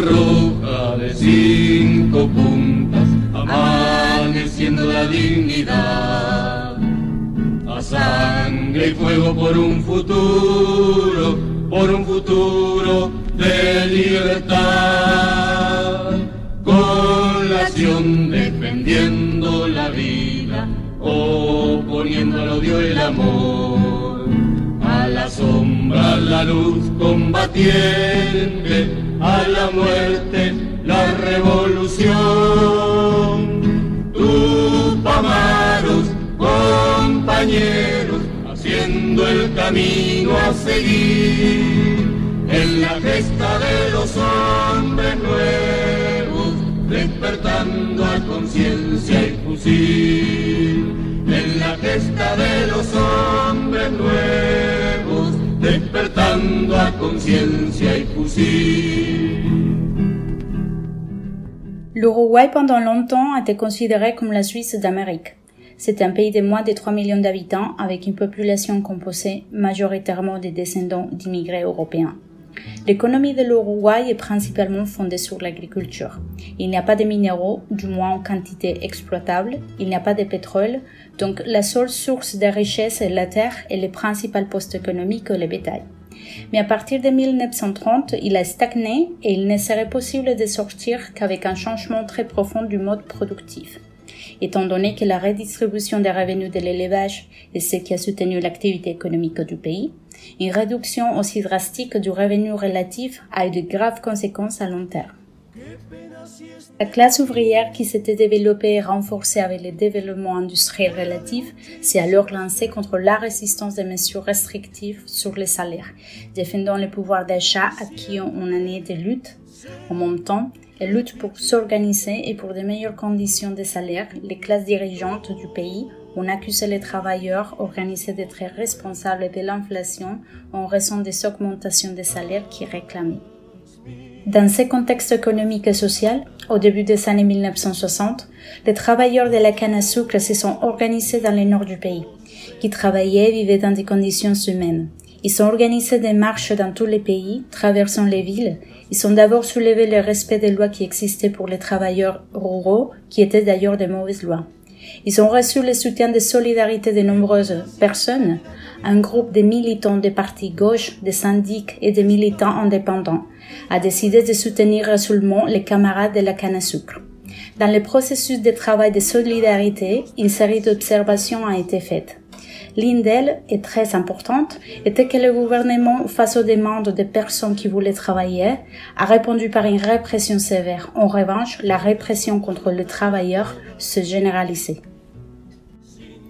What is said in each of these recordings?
Roja de cinco puntas, amaneciendo la dignidad. A sangre y fuego por un futuro, por un futuro de libertad. Con la acción defendiendo la vida, oponiendo al odio el amor. A la sombra, la luz combatiente, a la muerte, la revolución. Tupamaros, compañeros, haciendo el camino a seguir. En la gesta de los hombres nuevos, despertando a conciencia y fusil. En la gesta de los hombres nuevos, despertando. L'Uruguay pendant longtemps a été considéré comme la Suisse d'Amérique. C'est un pays de moins de 3 millions d'habitants avec une population composée majoritairement des descendants d'immigrés européens. L'économie de l'Uruguay est principalement fondée sur l'agriculture. Il n'y a pas de minéraux, du moins en quantité exploitable, il n'y a pas de pétrole, donc la seule source de richesse est la terre et le principal poste économique le bétail. Mais à partir de 1930, il a stagné et il ne serait possible de sortir qu'avec un changement très profond du mode productif. Étant donné que la redistribution des revenus de l'élevage est ce qui a soutenu l'activité économique du pays, une réduction aussi drastique du revenu relatif a eu de graves conséquences à long terme. La classe ouvrière qui s'était développée et renforcée avec le développement industriel relatif s'est alors lancée contre la résistance des mesures restrictives sur les salaires, défendant le pouvoir d'achat acquis en année de lutte. En même temps, elle lutte pour s'organiser et pour de meilleures conditions de salaire. Les classes dirigeantes du pays ont accusé les travailleurs organisés d'être responsables de l'inflation en raison des augmentations des salaires qu'ils réclamaient. Dans ce contexte économique et social, au début des années 1960, les travailleurs de la canne à sucre se sont organisés dans le nord du pays, qui travaillaient et vivaient dans des conditions humaines. Ils ont organisé des marches dans tous les pays, traversant les villes. Ils ont d'abord soulevé le respect des lois qui existaient pour les travailleurs ruraux, qui étaient d'ailleurs de mauvaises lois. Ils ont reçu le soutien de solidarité de nombreuses personnes, un groupe de militants des partis gauche, des syndics et des militants indépendants a décidé de soutenir résolument les camarades de la canne à sucre. Dans le processus de travail de solidarité, une série d'observations a été faite. L'une d'elles, et très importante, était que le gouvernement, face aux demandes des personnes qui voulaient travailler, a répondu par une répression sévère. En revanche, la répression contre les travailleurs se généralisait.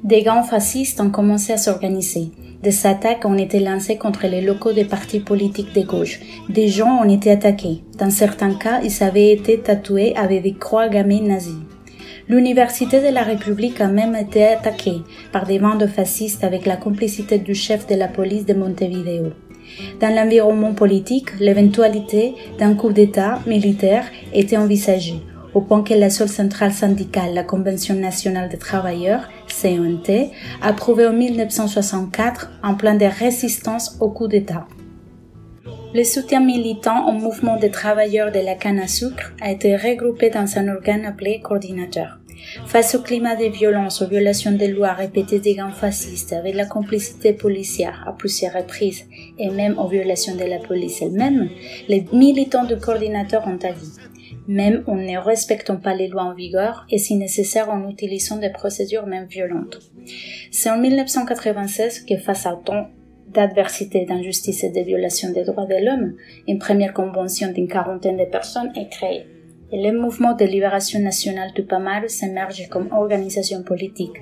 Des gangs fascistes ont commencé à s'organiser. Des attaques ont été lancées contre les locaux des partis politiques de gauche. Des gens ont été attaqués. Dans certains cas, ils avaient été tatoués avec des croix gammées nazies. L'Université de la République a même été attaquée par des bandes fascistes avec la complicité du chef de la police de Montevideo. Dans l'environnement politique, l'éventualité d'un coup d'État militaire était envisagée, au point que la seule centrale syndicale, la Convention nationale des travailleurs, CNT, a approuvé en 1964 un plan de résistance au coup d'État. Le soutien militant au mouvement des travailleurs de la canne à sucre a été regroupé dans un organe appelé coordinateur. Face au climat de violence, aux violations des lois répétées des gangs fascistes, avec la complicité policière à plusieurs reprises, et même aux violations de la police elle-même, les militants du coordinateur ont agi. Même en ne respectant pas les lois en vigueur et si nécessaire en utilisant des procédures même violentes. C'est en 1996 que face à autant d'adversité, d'injustice et de violations des droits de l'homme, une première convention d'une quarantaine de personnes est créée. Le mouvement de libération nationale Tupamaru s'émerge comme organisation politique.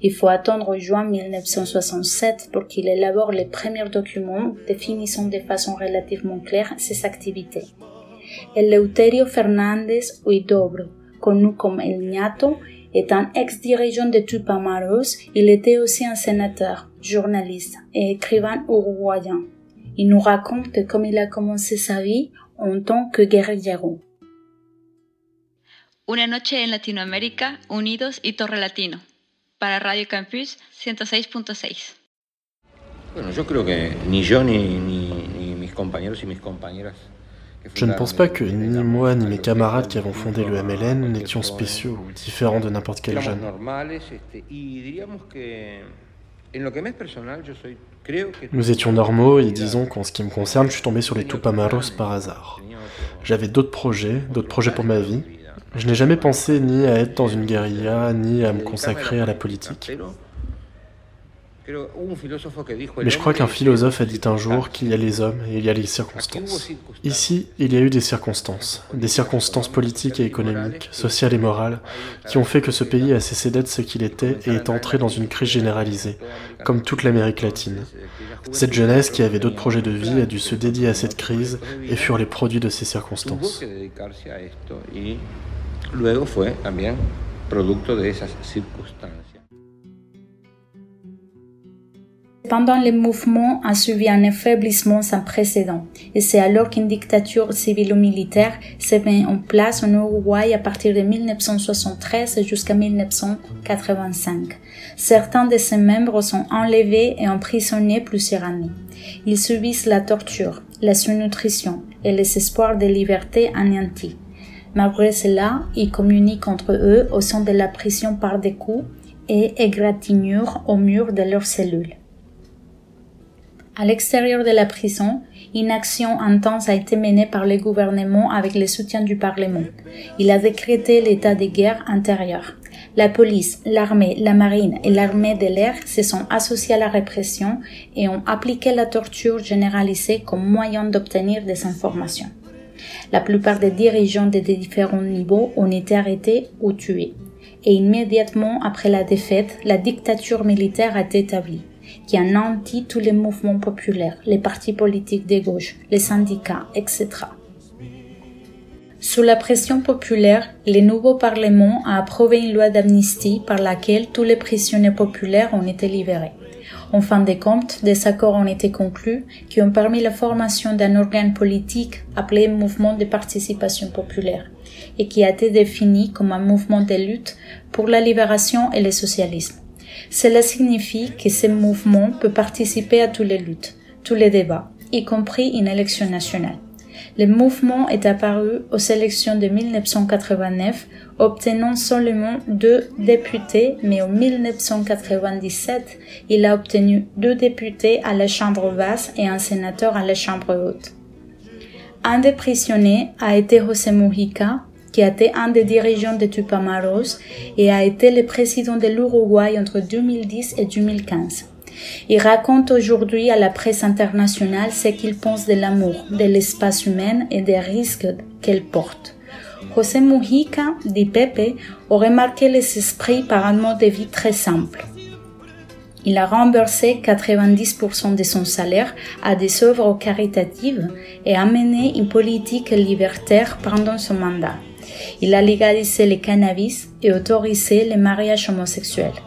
Il faut attendre juin 1967 pour qu'il élabore les premiers documents définissant de façon relativement claire ses activités. Eleuterio Fernández Huidobro, connu comme El Ñato, est un ex-dirigeant de Tupamaros. Il était aussi un sénateur, journaliste et écrivain uruguayen. Il nous raconte comment il a commencé sa vie en tant que guerrillero. Una noche en Latinoamérica, unidos y Torre Latino, para Radio Campus 106.6. Bueno, yo creo que ni yo ni, ni, ni mis compañeros y mis compañeras Je ne pense pas que ni moi ni mes camarades qui avons fondé le MLN n'étions spéciaux ou différents de n'importe quel jeune. Nous étions normaux et disons qu'en ce qui me concerne, je suis tombé sur les Tupamaros par hasard. J'avais d'autres projets, d'autres projets pour ma vie. Je n'ai jamais pensé ni à être dans une guérilla, ni à me consacrer à la politique. Mais je crois qu'un philosophe a dit un jour qu'il y a les hommes et il y a les circonstances. Ici, il y a eu des circonstances, des circonstances politiques et économiques, sociales et morales, qui ont fait que ce pays a cessé d'être ce qu'il était et est entré dans une crise généralisée, comme toute l'Amérique latine. Cette jeunesse qui avait d'autres projets de vie a dû se dédier à cette crise et furent les produits de ces circonstances. Pendant le mouvement a suivi un affaiblissement sans précédent, et c'est alors qu'une dictature civilo-militaire s'est mise en place en Uruguay à partir de 1973 jusqu'à 1985. Certains de ses membres sont enlevés et emprisonnés plusieurs années. Ils subissent la torture, la sous-nutrition et les espoirs de liberté anéantis. Malgré cela, ils communiquent entre eux au sein de la prison par des coups et égratignures au mur de leurs cellules. À l'extérieur de la prison, une action intense a été menée par le gouvernement avec le soutien du Parlement. Il a décrété l'état de guerre intérieure. La police, l'armée, la marine et l'armée de l'air se sont associés à la répression et ont appliqué la torture généralisée comme moyen d'obtenir des informations. La plupart des dirigeants des différents niveaux ont été arrêtés ou tués. Et immédiatement après la défaite, la dictature militaire a été établie qui anéantit tous les mouvements populaires, les partis politiques de gauche, les syndicats, etc. Sous la pression populaire, le nouveau Parlement a approuvé une loi d'amnistie par laquelle tous les prisonniers populaires ont été libérés. En fin de compte, des accords ont été conclus qui ont permis la formation d'un organe politique appelé Mouvement de participation populaire et qui a été défini comme un mouvement de lutte pour la libération et le socialisme. Cela signifie que ce mouvement peut participer à toutes les luttes, tous les débats, y compris une élection nationale. Le mouvement est apparu aux élections de 1989, obtenant seulement deux députés, mais en 1997, il a obtenu deux députés à la Chambre basse et un sénateur à la Chambre haute. Un des prisonniers a été José Mujica, qui a été un des dirigeants de Tupamaros et a été le président de l'Uruguay entre 2010 et 2015. Il raconte aujourd'hui à la presse internationale ce qu'il pense de l'amour, de l'espace humain et des risques qu'elle porte. José Mujica, dit Pepe, aurait marqué les esprits par un mode de vie très simple. Il a remboursé 90% de son salaire à des œuvres caritatives et a mené une politique libertaire pendant son mandat. Il a légalisé le cannabis et autorisé les mariages homosexuels.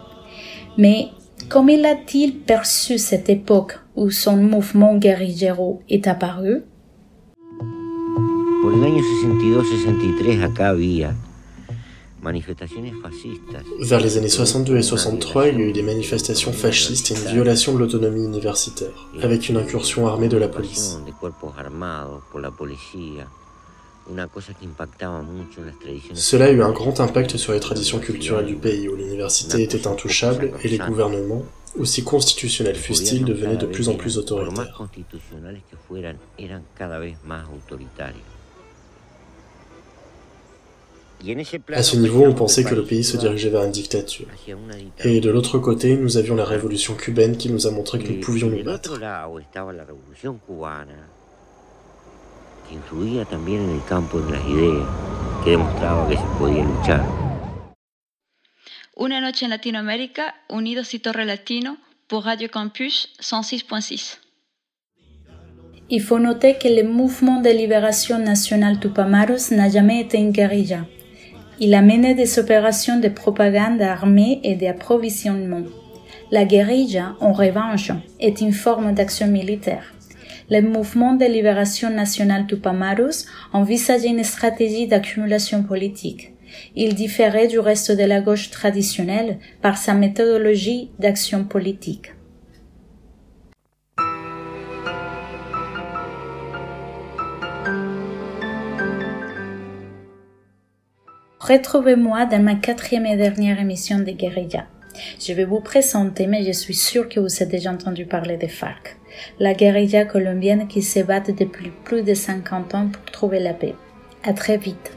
Mais comment a-t-il perçu cette époque où son mouvement guerrillero est apparu? Por el año 62-63 acá había Vers les années 62 et 63, il y a eu des manifestations fascistes et une violation de l'autonomie universitaire, avec une incursion armée de la police. Cela a eu un grand impact sur les traditions culturelles du pays, où l'université était intouchable et les gouvernements, aussi constitutionnels fussent-ils, devenaient de plus en plus autoritaires. À ce niveau, on pensait que le pays se dirigeait vers une dictature. Et de l'autre côté, nous avions la révolution cubaine qui nous a montré que nous pouvions nous battre. Que influía también en el campo de las ideas, que demostraba que se podía luchar. Una noche en Latinoamérica, Unidos y Torre Latino pour Radio Campus 106.6. Il faut noter que le mouvement de libération nationale Tupamaros n'a jamais été une guérilla. Il a mené des opérations de propagande armée et d'approvisionnement. La guérilla, en revanche, est une forme d'action militaire. Le mouvement de libération nationale Tupamaros envisageait une stratégie d'accumulation politique. Il différait du reste de la gauche traditionnelle par sa méthodologie d'action politique. Retrouvez-moi dans ma quatrième et dernière émission de Guérilla. Je vais vous présenter, mais je suis sûr que vous avez déjà entendu parler des FARC, la guérilla colombienne qui se depuis plus de 50 ans pour trouver la paix. À très vite.